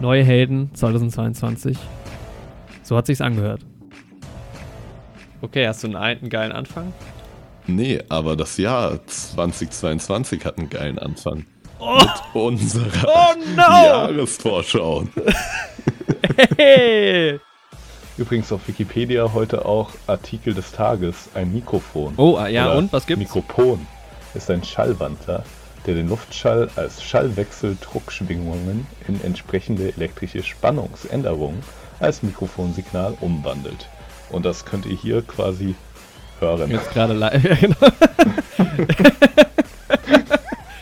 Neue Helden 2022. So hat sich's angehört. Okay, hast du einen, einen geilen Anfang? Nee, aber das Jahr 2022 hat einen geilen Anfang. Oh, Mit unserer oh no! Jahresvorschau. Hey! Übrigens auf Wikipedia heute auch Artikel des Tages, ein Mikrofon. Oh, ah, ja, Oder und was gibt's? Mikropon ist ein Schallwandler, der den Luftschall als Schallwechseldruckschwingungen in entsprechende elektrische Spannungsänderungen als Mikrofonsignal umwandelt. Und das könnt ihr hier quasi hören. Jetzt gerade live. Ja, genau.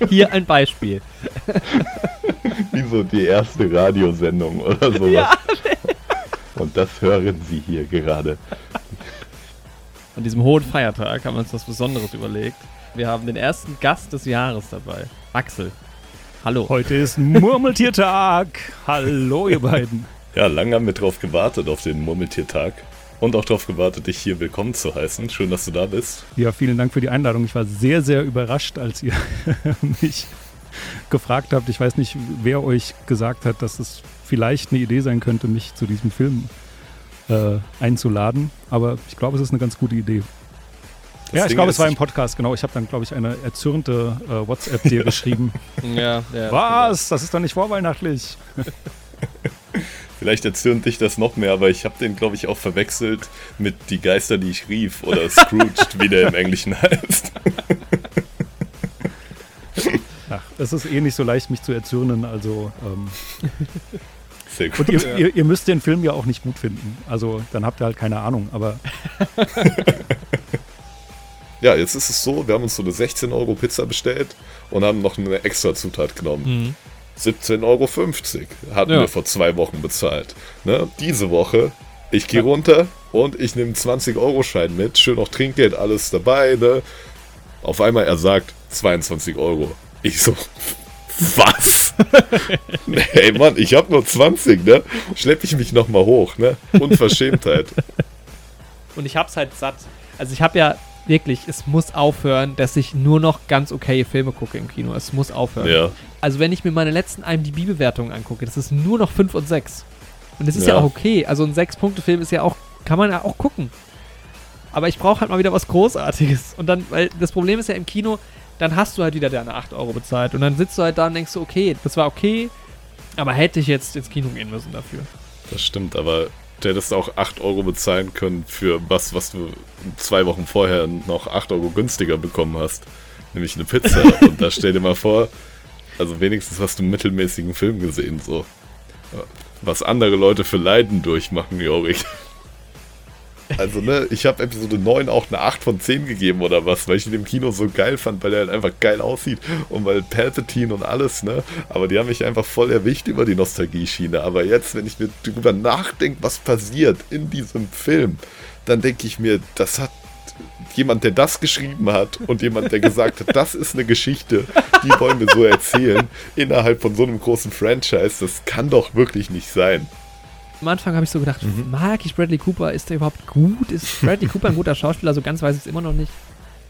Hier ein Beispiel. Wie so die erste Radiosendung oder sowas. Ja. Und das hören Sie hier gerade. An diesem hohen Feiertag haben wir uns was Besonderes überlegt. Wir haben den ersten Gast des Jahres dabei. Axel. Hallo. Heute ist Murmeltiertag. Hallo, ihr beiden. Ja, lange haben wir drauf gewartet auf den Murmeltiertag. Und auch darauf gewartet, dich hier willkommen zu heißen. Schön, dass du da bist. Ja, vielen Dank für die Einladung. Ich war sehr, sehr überrascht, als ihr mich gefragt habt. Ich weiß nicht, wer euch gesagt hat, dass es vielleicht eine Idee sein könnte, mich zu diesem Film äh, einzuladen. Aber ich glaube, es ist eine ganz gute Idee. Das ja, ich Ding glaube, es war im Podcast, genau. Ich habe dann, glaube ich, eine erzürnte äh, WhatsApp dir geschrieben. Ja, ja. Was? Das ist doch nicht vorweihnachtlich. Vielleicht erzürnt dich das noch mehr, aber ich habe den, glaube ich, auch verwechselt mit Die Geister, die ich rief oder Scrooged, wie der im Englischen heißt. Ach, es ist eh nicht so leicht, mich zu erzürnen. Also, ähm, Sehr gut. und ihr, ihr, ihr müsst den Film ja auch nicht gut finden. Also, dann habt ihr halt keine Ahnung. Aber Ja, jetzt ist es so, wir haben uns so eine 16 Euro Pizza bestellt und haben noch eine extra Zutat genommen. Mhm. 17,50 Euro hatten Ja. wir vor zwei Wochen bezahlt. Ne? Diese Woche, ich gehe runter und ich nehme einen 20-Euro-Schein mit, schön noch Trinkgeld, alles dabei. Ne? Auf einmal er sagt 22 Euro. Ich so, was? hey Mann, ich habe nur 20, ne? Schlepp ich mich nochmal hoch, ne? Unverschämtheit. Und ich hab's halt satt. Also ich habe ja wirklich, es muss aufhören, dass ich nur noch ganz okay Filme gucke im Kino. Es muss aufhören. Ja. Also wenn ich mir meine letzten IMDb-Bewertungen angucke, das ist nur noch 5 und 6. Und das ist ja, Ja. auch okay. Also ein 6-Punkte-Film ist ja auch, kann man ja auch gucken. Aber ich brauche halt mal wieder was Großartiges. Und dann, weil das Problem ist ja im Kino, dann hast du halt wieder deine 8 Euro bezahlt. Und dann sitzt du halt da und denkst so, okay, das war okay, aber hätte ich jetzt ins Kino gehen müssen dafür. Das stimmt, aber du hättest auch 8 Euro bezahlen können für was, was du zwei Wochen vorher noch 8 Euro günstiger bekommen hast. Nämlich eine Pizza. Und da stell dir mal vor, also wenigstens hast du einen mittelmäßigen Film gesehen, so. Was andere Leute für Leiden durchmachen, Jorik. Also, ne, ich habe Episode 9 auch eine 8 von 10 gegeben oder was, weil ich ihn im Kino so geil fand, weil er halt einfach geil aussieht und weil Palpatine und alles, ne, aber die haben mich einfach voll erwischt über die Nostalgie-Schiene. Aber jetzt, wenn ich mir drüber nachdenke, was passiert in diesem Film, dann denke ich mir, das hat jemand, der das geschrieben hat und jemand, der gesagt hat, das ist eine Geschichte, die wollen wir so erzählen, innerhalb von so einem großen Franchise, das kann doch wirklich nicht sein. Am Anfang habe ich so gedacht, mag ich Bradley Cooper? Ist der überhaupt gut? Ist Bradley Cooper ein guter Schauspieler? So ganz weiß ich es immer noch nicht.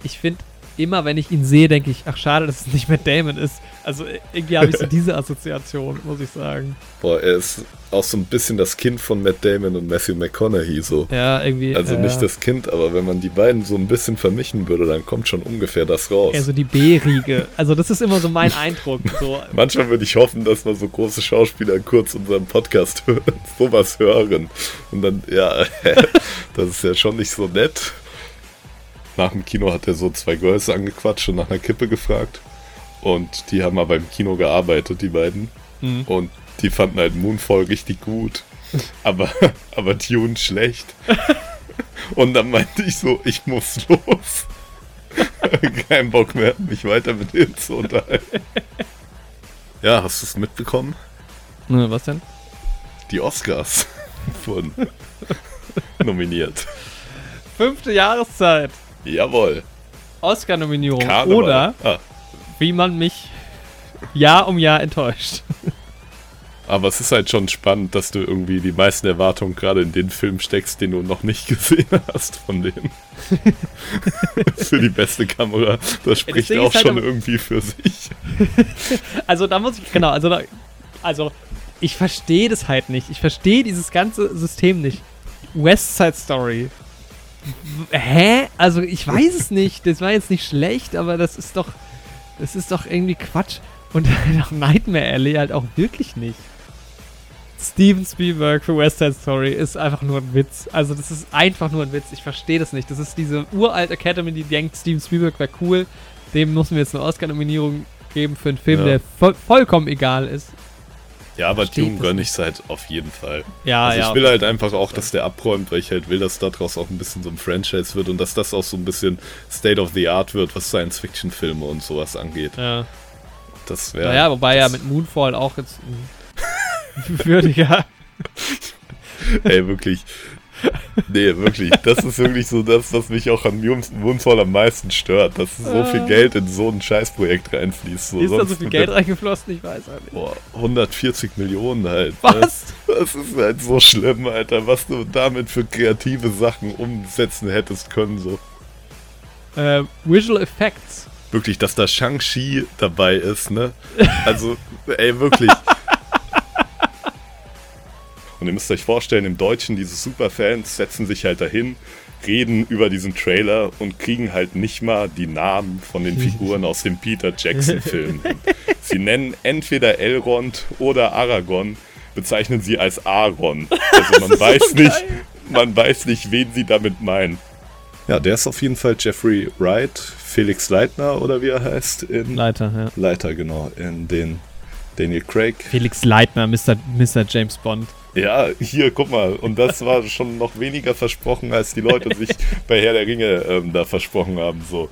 Ich finde, immer wenn ich ihn sehe, denke ich, ach schade, dass es nicht Matt Damon ist. Also irgendwie habe ich so diese Assoziation, muss ich sagen. Boah, er ist auch so ein bisschen das Kind von Matt Damon und Matthew McConaughey so. Ja, irgendwie. Also äh, nicht das Kind, aber wenn man die beiden so ein bisschen vermischen würde, dann kommt schon ungefähr das raus. Also die B-Riege. Also das ist immer so mein Eindruck. So, Manchmal würde ich hoffen, dass mal so große Schauspieler kurz unseren Podcast hören, sowas hören. Und dann, ja, das ist ja schon nicht so nett. Nach dem Kino hat er so zwei Girls angequatscht und nach einer Kippe gefragt. Und die haben aber im Kino gearbeitet, die beiden. Mhm. Und die fanden halt Moonfall richtig gut. Aber, aber Tune schlecht. Und dann meinte ich so, ich muss los. Kein Bock mehr, mich weiter mit denen zu unterhalten. Ja, hast du es mitbekommen? Ne, was denn? Die Oscars wurden nominiert. Fünfte Jahreszeit. Jawohl. Oscar-Nominierung. Oder Ah, wie man mich Jahr um Jahr enttäuscht. aber es ist halt schon spannend, dass du irgendwie die meisten Erwartungen gerade in den Film steckst, den du noch nicht gesehen hast von denen. für die beste Kamera. Das spricht Ding auch halt schon irgendwie für sich. Also da muss ich, genau, also, da, also Ich verstehe das halt nicht. Ich verstehe dieses ganze System nicht. West Side Story. Hä? Also ich weiß es nicht. Das war jetzt nicht schlecht, aber das ist doch, das ist doch irgendwie Quatsch. Und auch Nightmare Alley halt auch wirklich nicht. Steven Spielberg für West Side Story ist einfach nur ein Witz. Also das ist einfach nur ein Witz. Ich verstehe das nicht. Das ist diese uralt Academy, die denkt, Steven Spielberg wäre cool. Dem müssen wir jetzt eine Oscar-Nominierung geben für einen Film, Ja. der voll, vollkommen egal ist. Ja, aber das gönne ich halt auf jeden Fall. Ja, also ja. ich will halt einfach auch, dass der abräumt, weil ich halt will, dass daraus auch ein bisschen so ein Franchise wird und dass das auch so ein bisschen State of the Art wird, was Science-Fiction-Filme und sowas angeht. ja. Das wäre. Naja, wobei ja mit Moonfall auch jetzt würdiger. Ey, wirklich. Nee, wirklich. Das ist wirklich so das, was mich auch an Moon- Moonfall am meisten stört, dass so viel Ah. Geld in so ein Scheißprojekt reinfließt. So, ist da so viel Geld reingeflossen? Ich weiß halt nicht. Boah, 140 Millionen halt. ne? Was? Das ist halt so schlimm, Alter, was du damit für kreative Sachen umsetzen hättest können. So. Äh, Visual Effects. Wirklich, dass da Shang-Chi dabei ist, ne? Also, ey, wirklich. Und ihr müsst euch vorstellen, im Deutschen, diese Superfans setzen sich halt dahin, reden über diesen Trailer und kriegen halt nicht mal die Namen von den Figuren aus dem Peter Jackson-Film. Sie nennen entweder Elrond oder Aragorn, bezeichnen sie als Aaron. Also man weiß nicht, man weiß nicht, wen sie damit meinen. Ja, der ist auf jeden Fall Jeffrey Wright, Felix Leitner oder wie er heißt in Leiter, ja. Leiter, genau, in den Daniel Craig. Felix Leitner, Mr. Mr. James Bond. Ja, hier, guck mal, und das war schon noch weniger versprochen, als die Leute sich bei Herr der Ringe ähm, da versprochen haben. So,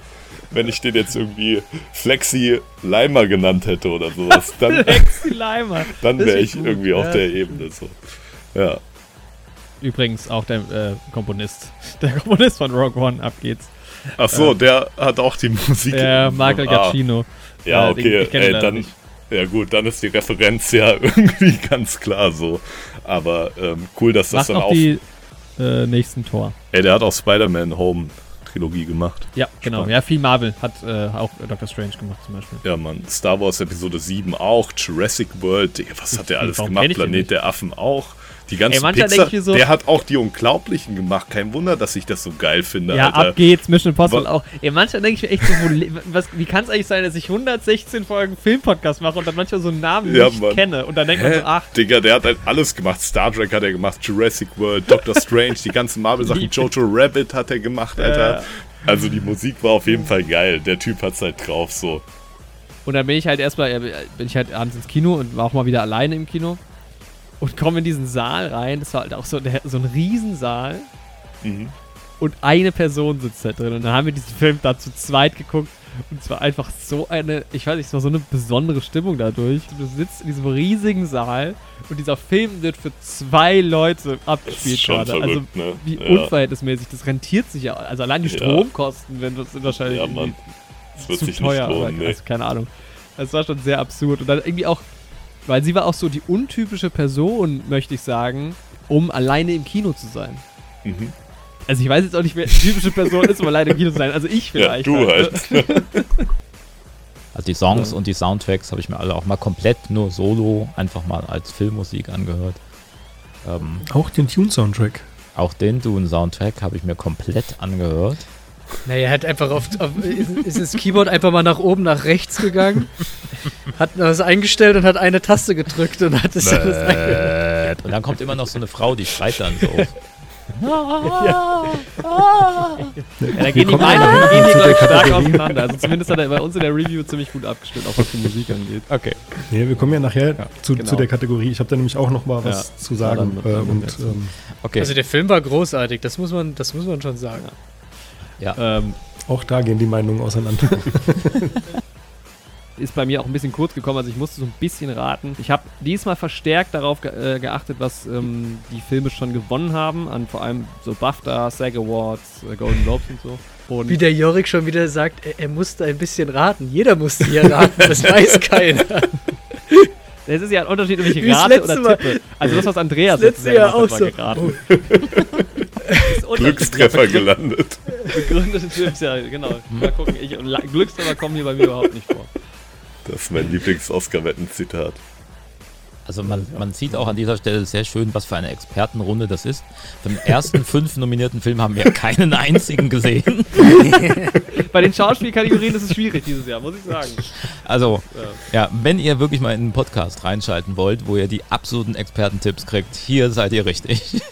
wenn ich den jetzt irgendwie Flexi Leimer genannt hätte oder sowas, dann, dann wäre ich gut, irgendwie auf ja. der Ebene. So. Ja, Übrigens auch der äh, Komponist. Der Komponist von Rogue One, ab geht's. ach so, der hat auch die Musik. Der Michael Ah, Giacchino. Ja, Äh, den- okay, ey, dann, nicht. Ja gut, dann ist die Referenz ja irgendwie ganz klar so. Aber ähm, cool, dass das Macht dann auch. die äh, nächsten Tor. Ey, der hat auch Spider-Man Home Trilogie gemacht. Ja, genau. Spannend. Ja, viel Marvel hat äh, auch Doctor Strange gemacht zum Beispiel. Ja, Mann. Star Wars Episode 7 auch. Jurassic World. Digga, was hat der alles Warum gemacht? Planet der Affen auch. Die ganzen Ey, Pixar. ich so- der hat auch die Unglaublichen gemacht. Kein Wunder, dass ich das so geil finde, Ja, Alter. ab geht's, Mission Impossible auch. Ey, manchmal denke ich mir echt so, wo, was, wie kann es eigentlich sein, dass ich 116 Folgen Filmpodcast mache und dann manchmal so einen Namen Ja, nicht Mann. kenne und dann denkt man Hä? so, ach, Digga, der hat halt alles gemacht. Star Trek hat er gemacht, Jurassic World, Doctor Strange, die ganzen Marvel-Sachen. Jojo Rabbit hat er gemacht, Alter. Ja. Also die Musik war auf jeden Fall geil. Der Typ hat's halt drauf, so. Und dann bin ich halt erstmal, äh, bin ich halt abends ins Kino und war auch mal wieder alleine im Kino und komme in diesen Saal rein. Das war halt auch so, der, so ein Riesensaal Mhm. und eine Person sitzt da drin. Und dann haben wir diesen Film da zu zweit geguckt und es war einfach so eine, ich weiß nicht, es war so eine besondere Stimmung dadurch. Du sitzt in diesem riesigen Saal und dieser Film wird für zwei Leute abgespielt gerade. Also verrückt, ne? wie ja. unverhältnismäßig, das rentiert sich ja. Also allein die Ja. Stromkosten, wenn das sind wahrscheinlich Ja, Mann. Das wird zu sich teuer, nicht lohnen, aber, nee. also keine Ahnung. Es war schon sehr absurd. Und dann irgendwie auch, weil sie war auch so die untypische Person, möchte ich sagen, um alleine im Kino zu sein. Mhm. Also ich weiß jetzt auch nicht, wer die typische Person ist, um alleine im Kino zu sein. Also ich Ja, vielleicht. du ne? halt. Also die Songs Ja. und die Soundtracks habe ich mir alle auch mal komplett nur solo einfach mal als Filmmusik angehört. Ähm, Auch den Tune-Soundtrack. auch den Dune-Soundtrack habe ich mir komplett angehört. Naja, er hat einfach auf, auf ist, ist das Keyboard einfach mal nach oben, nach rechts gegangen, hat das eingestellt und hat eine Taste gedrückt und hat es alles eingehört. Und dann kommt immer noch so eine Frau, die schreit dann so. Ja, da gehen die nachher gehen die, zu glaub der ich, stark Kategorie. auseinander. Also zumindest hat er bei uns in der Review ziemlich gut abgestimmt, auch was die Musik angeht. Okay. Nee, wir kommen ja nachher zu, genau. zu der Kategorie. Ich habe da nämlich auch noch mal was Ja. zu sagen. Ja, dann- äh, dann- und ähm, Okay. Also der Film war großartig, das muss man, das muss man schon sagen. Ähm, auch da gehen die Meinungen auseinander. ist bei mir auch ein bisschen kurz gekommen, also ich musste so ein bisschen raten. Ich habe diesmal verstärkt darauf ge äh, geachtet, was ähm, die Filme schon gewonnen haben, an vor allem so BAFTA, SAG Awards, äh, Golden Globes und so. Und Wie der Jorik schon wieder sagt, er, er musste ein bisschen raten. Jeder musste hier raten, das weiß keiner. es ist ja ein Unterschied, ob ich rate oder Mal. tippe. Also das, was Andreas Das letzte Jahr auch so. geraten. Unterschiedlich. Glückstreffer gelandet. Begründete Tipps, ja, genau. Mal gucken, ich, Glückstreffer kommen hier bei mir überhaupt nicht vor. Das ist mein Lieblings-Oscar-Wetten-Zitat. Also man, man sieht auch an dieser Stelle sehr schön, was für eine Expertenrunde das ist. Von den ersten fünf nominierten Filmen haben wir keinen einzigen gesehen. Bei den Schauspielkategorien ist es schwierig dieses Jahr, muss ich sagen. Also, ja, wenn ihr wirklich mal in einen Podcast reinschalten wollt, wo ihr die absoluten Expertentipps kriegt, hier seid ihr richtig.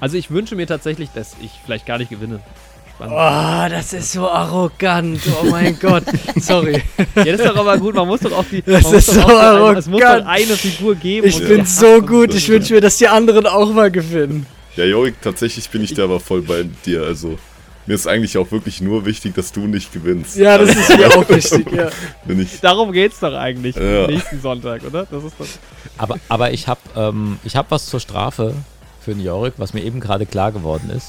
Also ich wünsche mir tatsächlich, dass ich vielleicht gar nicht gewinne. Spannend. Oh, das ist so arrogant. Oh mein Gott. Sorry. Ja, das ist doch aber gut, man muss doch auch die. Das ist so auch die- arrogant. Es muss doch eine Figur geben. Ich bin so gut. Ich wünsche mir, dass die anderen auch mal gewinnen. Ja, Jorik, tatsächlich bin ich da aber voll bei dir. Also, mir ist eigentlich auch wirklich nur wichtig, dass du nicht gewinnst. Ja, das ist mir auch wichtig. Ja. Darum geht's doch eigentlich Ja. nächsten Sonntag, oder? Das ist doch. Aber, aber ich habe ähm, ich hab was zur Strafe für den Jorik, was mir eben gerade klar geworden ist,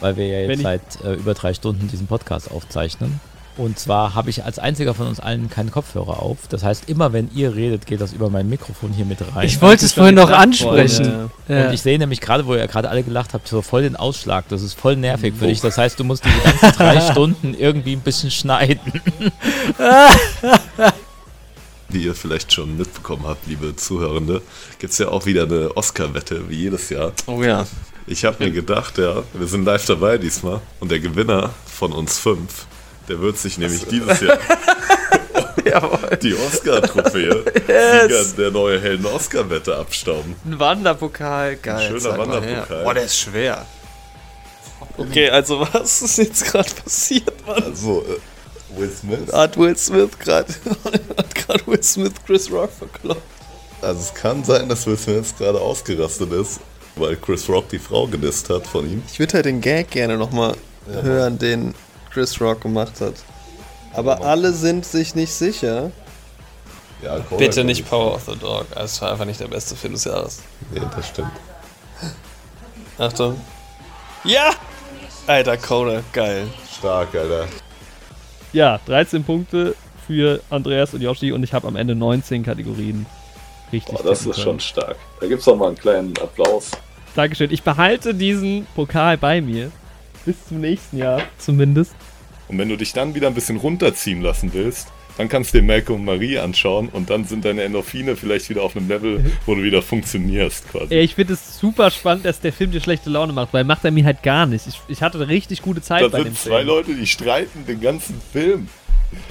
weil wir ja jetzt seit äh, über drei Stunden diesen Podcast aufzeichnen. Und zwar habe ich als einziger von uns allen keinen Kopfhörer auf. Das heißt, immer wenn ihr redet, geht das über mein Mikrofon hier mit rein. Ich wollte es vorhin noch ansprechen. Ja. Und ich sehe nämlich gerade, wo ihr gerade alle gelacht habt, so voll den Ausschlag. Das ist voll nervig für dich. Das heißt, du musst diese ganzen drei Stunden irgendwie ein bisschen schneiden. wie ihr vielleicht schon mitbekommen habt, liebe Zuhörende, gibt es ja auch wieder eine Oscar-Wette, wie jedes Jahr. Oh ja. Ich habe mir gedacht, ja, wir sind live dabei diesmal und der Gewinner von uns fünf, der wird sich nämlich dieses Jahr Jawohl. die Oscar-Trophäe, Yes. Der neue Helden Oscar-Wette abstauben. Ein Wanderpokal, geil. Ein schöner Wanderpokal. Boah, der ist schwer. Okay, also was ist jetzt gerade passiert, Mann? Also, äh, Will Smith. Hat Will Smith gerade hat gerade Will Smith Chris Rock verkloppt. Also es kann sein, dass Will Smith gerade ausgerastet ist, weil Chris Rock die Frau gedisst hat von ihm. Ich würde halt den Gag gerne nochmal hören, den Chris Rock gemacht hat. Aber alle sind sich nicht sicher. Ja, Cora Bitte kann nicht Power of the Dog. Es war einfach nicht der beste Film des Jahres. Nee, das stimmt. Achtung. Ja! Alter, Coda, geil. Stark, Alter. Ja, 13 Punkte für Andreas und Yoshi und ich habe am Ende 19 Kategorien richtig. Boah, das ist können. schon stark. Da gibt's doch mal einen kleinen Applaus. Dankeschön. Ich behalte diesen Pokal bei mir. Bis zum nächsten Jahr zumindest. Und wenn du dich dann wieder ein bisschen runterziehen lassen willst, dann kannst du dir Malcolm und Marie anschauen und dann sind deine Endorphine vielleicht wieder auf einem Level, wo du wieder funktionierst quasi. Ey, ich finde es super spannend, dass der Film dir schlechte Laune macht, weil macht er mir halt gar nicht. Ich, ich hatte eine richtig gute Zeit Da bei dem sind zwei Film. Leute, die streiten den ganzen Film.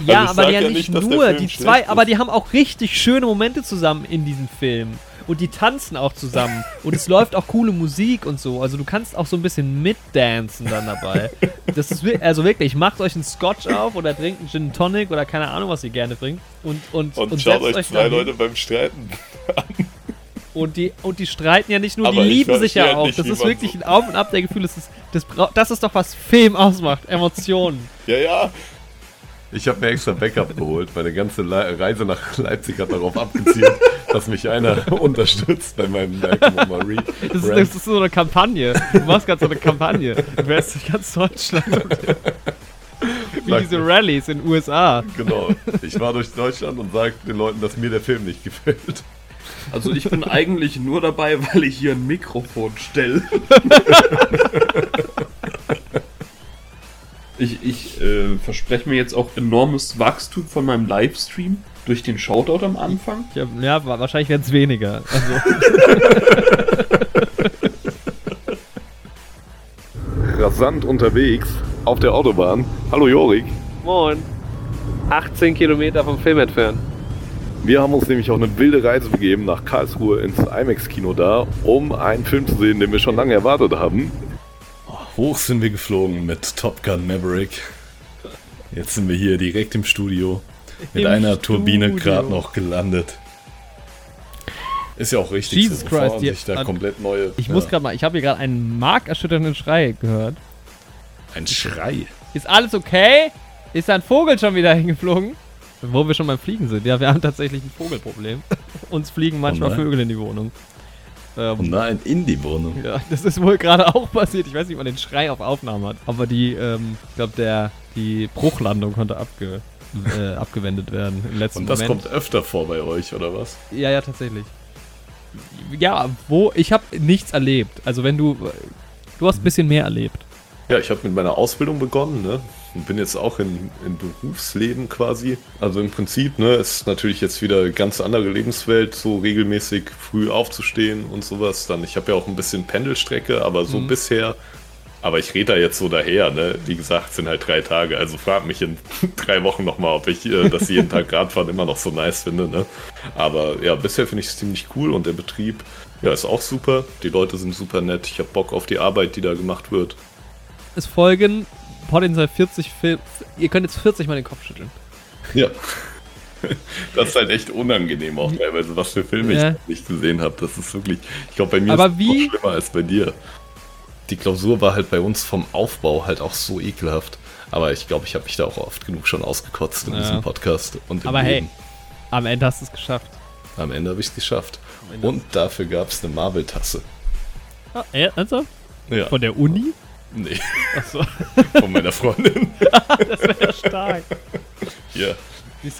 Ja, Also aber ja ja nicht nur, Film die zwei, aber die haben auch richtig schöne Momente zusammen in diesem Film. Und die tanzen auch zusammen. Und es läuft auch coole Musik und so. Also du kannst auch so ein bisschen mitdancen dann dabei. Das ist also wirklich, macht euch einen Scotch auf oder trinkt einen Gin Tonic oder keine Ahnung, was ihr gerne trinkt. Und, und, Und, und schaut euch zwei. Leute beim Streiten. Und die, und die streiten ja nicht nur, Aber die lieben sich ja verstehe auch. Das ist wirklich so- ein Auf und Ab der Gefühle. Das ist, das, das ist doch, was Film ausmacht. Emotionen. Ja, ja. Ich habe mir extra Backup geholt. Meine ganze Le Reise nach Leipzig hat darauf abgezielt, dass mich einer unterstützt bei meinem Marie. Das das ist so eine Kampagne. Du machst gerade so eine Kampagne. Du wärst durch ganz Deutschland. Wie Sag diese mir. Rallyes in den USA. Genau. Ich war durch Deutschland und sage den Leuten, dass mir der Film nicht gefällt. Also ich bin eigentlich nur dabei, weil ich hier ein Mikrofon stelle. ich ich äh, verspreche mir jetzt auch enormes Wachstum von meinem Livestream durch den Shoutout am Anfang. Ja, ja wa- wahrscheinlich werden es weniger. Also, Rasant unterwegs auf der Autobahn. Hallo Jorik. moin. 18 Kilometer vom Film entfernt. Wir haben uns nämlich auf eine wilde Reise begeben nach Karlsruhe ins IMAX-Kino da, um einen Film zu sehen, den wir schon lange erwartet haben. Hoch sind wir geflogen mit Top Gun Maverick. Jetzt sind wir hier direkt im Studio. Mit Im einer Turbine Studio. gerade noch gelandet. Ist ja auch richtig Jesus so, Christ, die- sich da an- komplett neue... Ich ja, muss gerade mal, ich habe hier gerade einen markerschütternden Schrei gehört. Ein Schrei. Ist alles okay? Ist da ein Vogel schon wieder hingeflogen? Wo wir schon beim Fliegen sind. Ja, wir haben tatsächlich ein Vogelproblem. Uns fliegen manchmal nein. Vögel in die Wohnung. Ähm, Oh nein, in die Wohnung. Ja, das ist wohl gerade auch passiert. Ich weiß nicht, ob man den Schrei auf Aufnahme hat. Aber die, ähm, ich glaube, der, die Bruchlandung konnte abge, äh, abgewendet werden im letzten Und das Moment. kommt öfter vor bei euch, oder was? Ja, ja, tatsächlich. Ja, wo, ich habe nichts erlebt. Also wenn du, du hast ein bisschen mehr erlebt. Ja, ich habe mit meiner Ausbildung begonnen, ne? Und bin jetzt auch in, im Berufsleben quasi. Also im Prinzip, ne, ist natürlich jetzt wieder eine ganz andere Lebenswelt, so regelmäßig früh aufzustehen und sowas. Dann, ich habe ja auch ein bisschen Pendelstrecke, aber so Mhm. bisher. Aber ich rede da jetzt so daher, ne? Wie gesagt, es sind halt drei Tage. Also frag mich in drei Wochen nochmal, ob ich äh, das jeden Tag Radfahren immer noch so nice finde, ne? Aber ja, bisher finde ich es ziemlich cool und der Betrieb, ja, ist auch super. Die Leute sind super nett. Ich habe Bock auf die Arbeit, die da gemacht wird. Es folgen potenziell 40 Filme. Ihr könnt jetzt 40 Mal den Kopf schütteln. Ja. Das ist halt echt unangenehm auch teilweise, was für Filme Ja. ich nicht gesehen habe. Das ist wirklich, ich glaube, bei mir Aber ist es schlimmer als bei dir. Die Klausur war halt bei uns vom Aufbau halt auch so ekelhaft. Aber ich glaube, ich habe mich da auch oft genug schon ausgekotzt in Ja. diesem Podcast. Und Aber hey, Leben. am Ende hast du es geschafft. Am Ende habe ich es geschafft. Und dafür gab es eine Marvel-Tasse. Ah, ernsthaft? Ja. Von der Uni? Nee, Achso, von meiner Freundin. das wäre ja stark. Scannen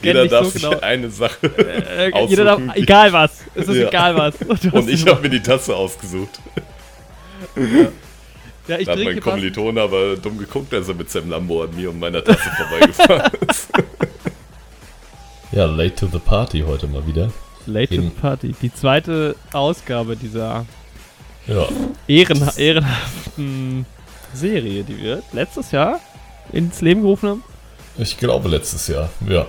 Jeder darf so sich genau. eine Sache. Äh, jeder darf, aussuchen. egal was. Es ist Ja. egal was. Hast Und ich habe mir die Tasse ausgesucht. ja, ich Da hat mein. Kommiliton aber dumm geguckt, als er mit seinem Lambo an mir und meiner Tasse vorbeigefahren ist. Ja, late to the party heute mal wieder. Late to the. Party. Die zweite Ausgabe dieser Ja, ehren, ehrenhaften Serie, die wir letztes Jahr ins Leben gerufen haben. ich glaube letztes Jahr. Ja.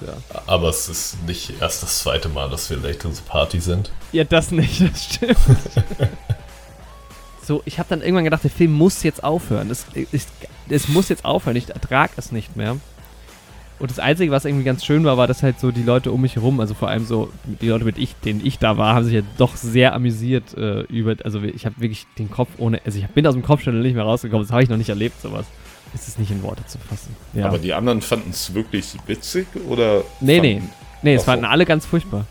Ja. Aber es ist nicht erst das zweite Mal, dass wir the party sind. Ja, das nicht, das stimmt. so, ich habe dann irgendwann gedacht, der Film muss jetzt aufhören. Es, es, es muss jetzt aufhören. Ich ertrage es nicht mehr. Und das Einzige, was irgendwie ganz schön war, war, dass halt so die Leute um mich herum, also vor allem so die Leute, mit ich, denen ich da war, haben sich ja doch sehr amüsiert äh, über. Also ich habe wirklich den Kopf ohne. Also ich bin aus dem Kopfschütteln nicht mehr rausgekommen. Das habe ich noch nicht erlebt, sowas. Es ist nicht in Worte zu fassen. Ja. Aber die anderen fanden es wirklich witzig oder? Nee, nee. Nee, es fanden alle ganz furchtbar.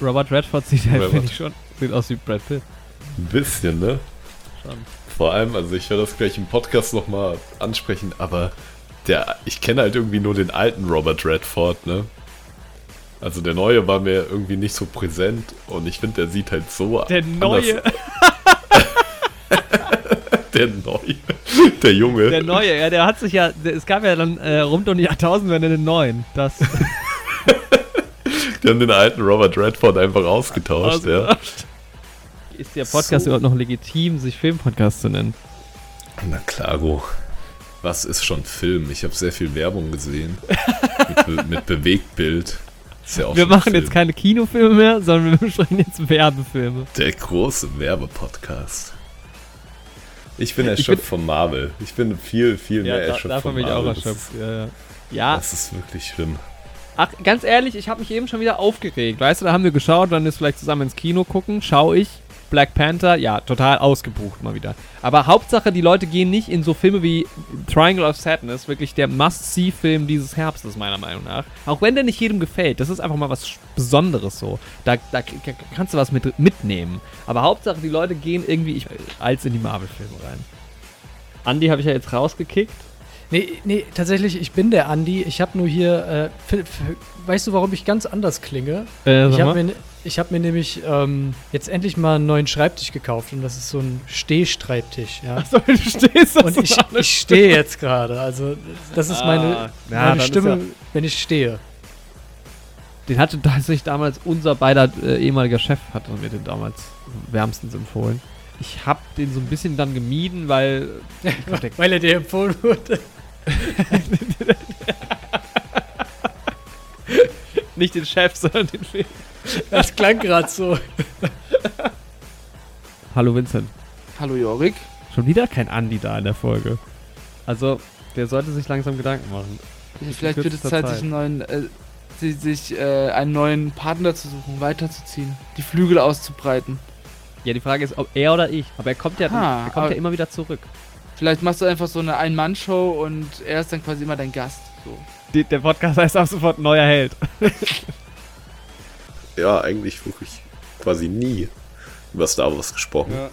Robert Redford sieht halt, finde ich schon, sieht aus wie Brad Pitt. Ein bisschen, ne? Schon. Vor allem, also ich werde das gleich im Podcast nochmal ansprechen, aber der, ich kenne halt irgendwie nur den alten Robert Redford, ne? Also der neue war mir irgendwie nicht so präsent und ich finde, der sieht halt so Der neue, Der neue. Der Junge. der neue, ja, der hat sich ja, der, es gab ja dann äh, rund um die Jahrtausendwende den neuen. Das Die haben den alten Robert Redford einfach ausgetauscht, ja. Ist der Podcast So. überhaupt noch legitim, sich Filmpodcast zu nennen? Na klaro. Was ist schon Film? Ich habe sehr viel Werbung gesehen. mit, Be mit Bewegtbild. Ist ja auch Wir machen Film. jetzt keine Kinofilme mehr, sondern wir besprechen jetzt Werbefilme. Der große Werbepodcast. Ich bin Ich erschöpft von Marvel. Ich bin viel, viel mehr da, erschöpft davon von bin ich auch Marvel. Das erschöpft. Ja, ja. ja, Das ist wirklich schlimm. ach, ganz ehrlich, ich habe mich eben schon wieder aufgeregt. Weißt du, da haben wir geschaut, dann ist vielleicht zusammen ins Kino gucken, schau ich. Black Panther, ja, total ausgebucht mal wieder. Aber Hauptsache, die Leute gehen nicht in so Filme wie Triangle of Sadness, wirklich der Must-See-Film dieses Herbstes, meiner Meinung nach. Auch wenn der nicht jedem gefällt, das ist einfach mal was Besonderes so. Da, da kannst du was mit, mitnehmen. Aber Hauptsache, die Leute gehen irgendwie ich, als in die Marvel-Filme rein. Andy habe ich ja jetzt rausgekickt. Nee, nee, tatsächlich, ich bin der Andi. Ich habe nur hier, äh, weißt du, warum ich ganz anders klinge? Äh, Ich habe mir, ich hab mir nämlich ähm, jetzt endlich mal einen neuen Schreibtisch gekauft und das ist so ein Stehschreibtisch. Ja? Achso, du stehst das Und ich, ich stehe jetzt gerade. Also, das ist meine, Ah, ja, meine Stimme, ja- wenn ich stehe. Den hatte tatsächlich damals unser beider äh, ehemaliger Chef, hat mir den damals wärmstens empfohlen. Ich habe den so ein bisschen dann gemieden, weil. Der- Weil er dir empfohlen wurde. nicht den Chef, sondern den Film. Das klang gerade so. Hallo Vincent. Hallo Jorik. Schon wieder kein Andi da in der Folge. Also, der sollte sich langsam Gedanken machen. Vielleicht wird es Zeit, Zeit. sich einen neuen, äh, si- sich äh, einen neuen Partner zu suchen, weiterzuziehen, die Flügel auszubreiten. Ja, die Frage ist, ob er oder ich. Aber er kommt ja, Ah, er kommt ja immer wieder zurück. Vielleicht machst du einfach so eine Ein-Mann-Show und er ist dann quasi immer dein Gast. So. Die, der Podcast heißt ab sofort neuer Held. Ja, eigentlich wirklich quasi nie über Star Wars gesprochen. Ja.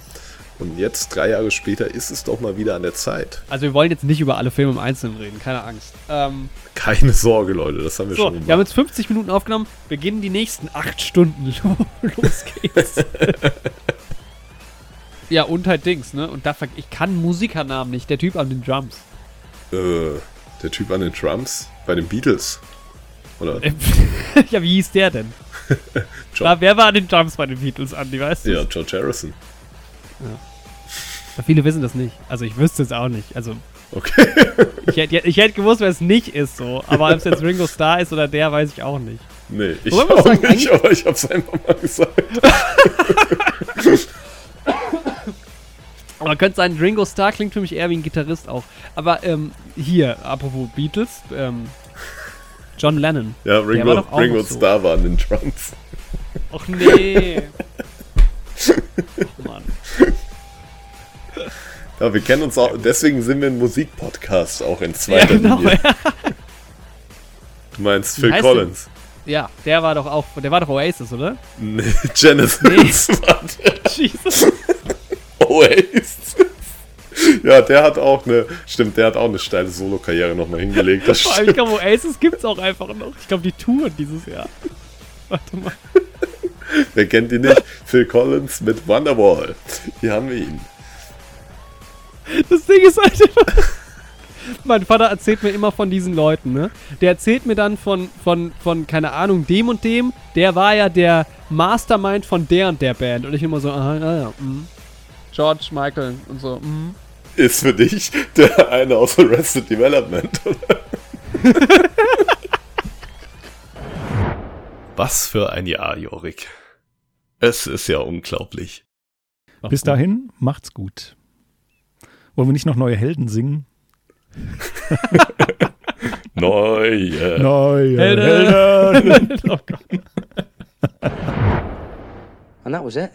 Und jetzt, drei Jahre später, ist es doch mal wieder an der Zeit. Also, wir wollen jetzt nicht über alle Filme im Einzelnen reden, keine Angst. Ähm, Keine Sorge, Leute, das haben wir So, schon wir haben gemacht. jetzt 50 Minuten aufgenommen, beginnen die nächsten 8 Stunden. Los geht's. ja, und halt Dings, ne? Und da ver ich kann Musikernamen nicht, der Typ an den Drums. Äh, der Typ an den Drums bei den Beatles. Oder? ja, wie hieß der denn? War, wer war an den Drums bei den Beatles, Andy, weißt du? ja, George Harrison. Viele wissen das nicht. Also ich wüsste es auch nicht. Also Okay. ich hätte, ich hätte gewusst, wer es nicht ist so. Aber ob es jetzt Ringo Starr ist oder der, weiß ich auch nicht. Nee, ich Wobei auch sagen, nicht, aber ich hab's einfach mal gesagt. Aber könnte sein, Ringo Starr klingt für mich eher wie ein Gitarrist auch. Aber ähm, hier, apropos Beatles, ähm, John Lennon. Ja, Der war Ringo, Ringo so. Starr war an den Drums. Och nee. Ach, Mann. Ja, wir kennen uns auch, deswegen sind wir ein Musikpodcast auch in Ja, zweiter genau. Linie. Du meinst Phil Collins? Ja, der war doch auch, der war doch Oasis, oder? Nee, Genesis war der Jesus. Oasis. Ja, der hat auch eine, stimmt, der hat auch eine steile Solo-Karriere nochmal hingelegt. Das Vor allem, ich glaube, Oasis gibt's auch einfach noch. Ich glaube, die touren dieses Jahr. Warte mal. Wer kennt ihn nicht? Phil Collins mit Wonderwall. Hier haben wir ihn. Das Ding ist halt immer. Mein Vater erzählt mir immer von diesen Leuten, ne? Der erzählt mir dann von, von, von, keine Ahnung, dem und dem. Der war ja der Mastermind von der und der Band. Und ich immer so, aha, ja, ja, mhm. George Michael und so, mhm. Ist für dich der eine aus Arrested Development? Was für ein Jahr, Jorik. Es ist ja unglaublich. Bis dahin, macht's gut. Wollen wir nicht noch neue Helden singen? Neue. Neue Helden. Helden. oh Gott. And that was it.